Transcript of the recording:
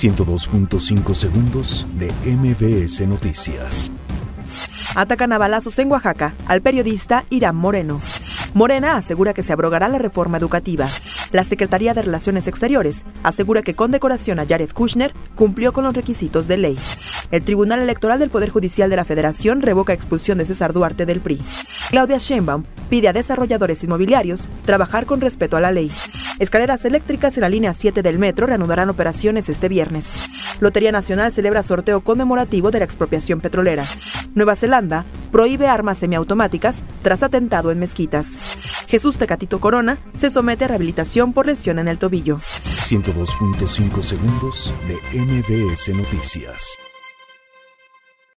102.5 segundos de MBS Noticias. Atacan a balazos en Oaxaca al periodista Irán Moreno. Morena asegura que se abrogará la reforma educativa. La Secretaría de Relaciones Exteriores asegura que con decoración a Jared Kushner cumplió con los requisitos de ley. El Tribunal Electoral del Poder Judicial de la Federación revoca expulsión de César Duarte del PRI. Claudia Sheinbaum pide a desarrolladores inmobiliarios trabajar con respeto a la ley. Escaleras eléctricas en la línea 7 del metro reanudarán operaciones este viernes. Lotería Nacional celebra sorteo conmemorativo de la expropiación petrolera. Nueva Zelanda prohíbe armas semiautomáticas tras atentado en mezquitas. Jesús Tecatito Corona se somete a rehabilitación por lesión en el tobillo. 102.5 segundos de MBS Noticias.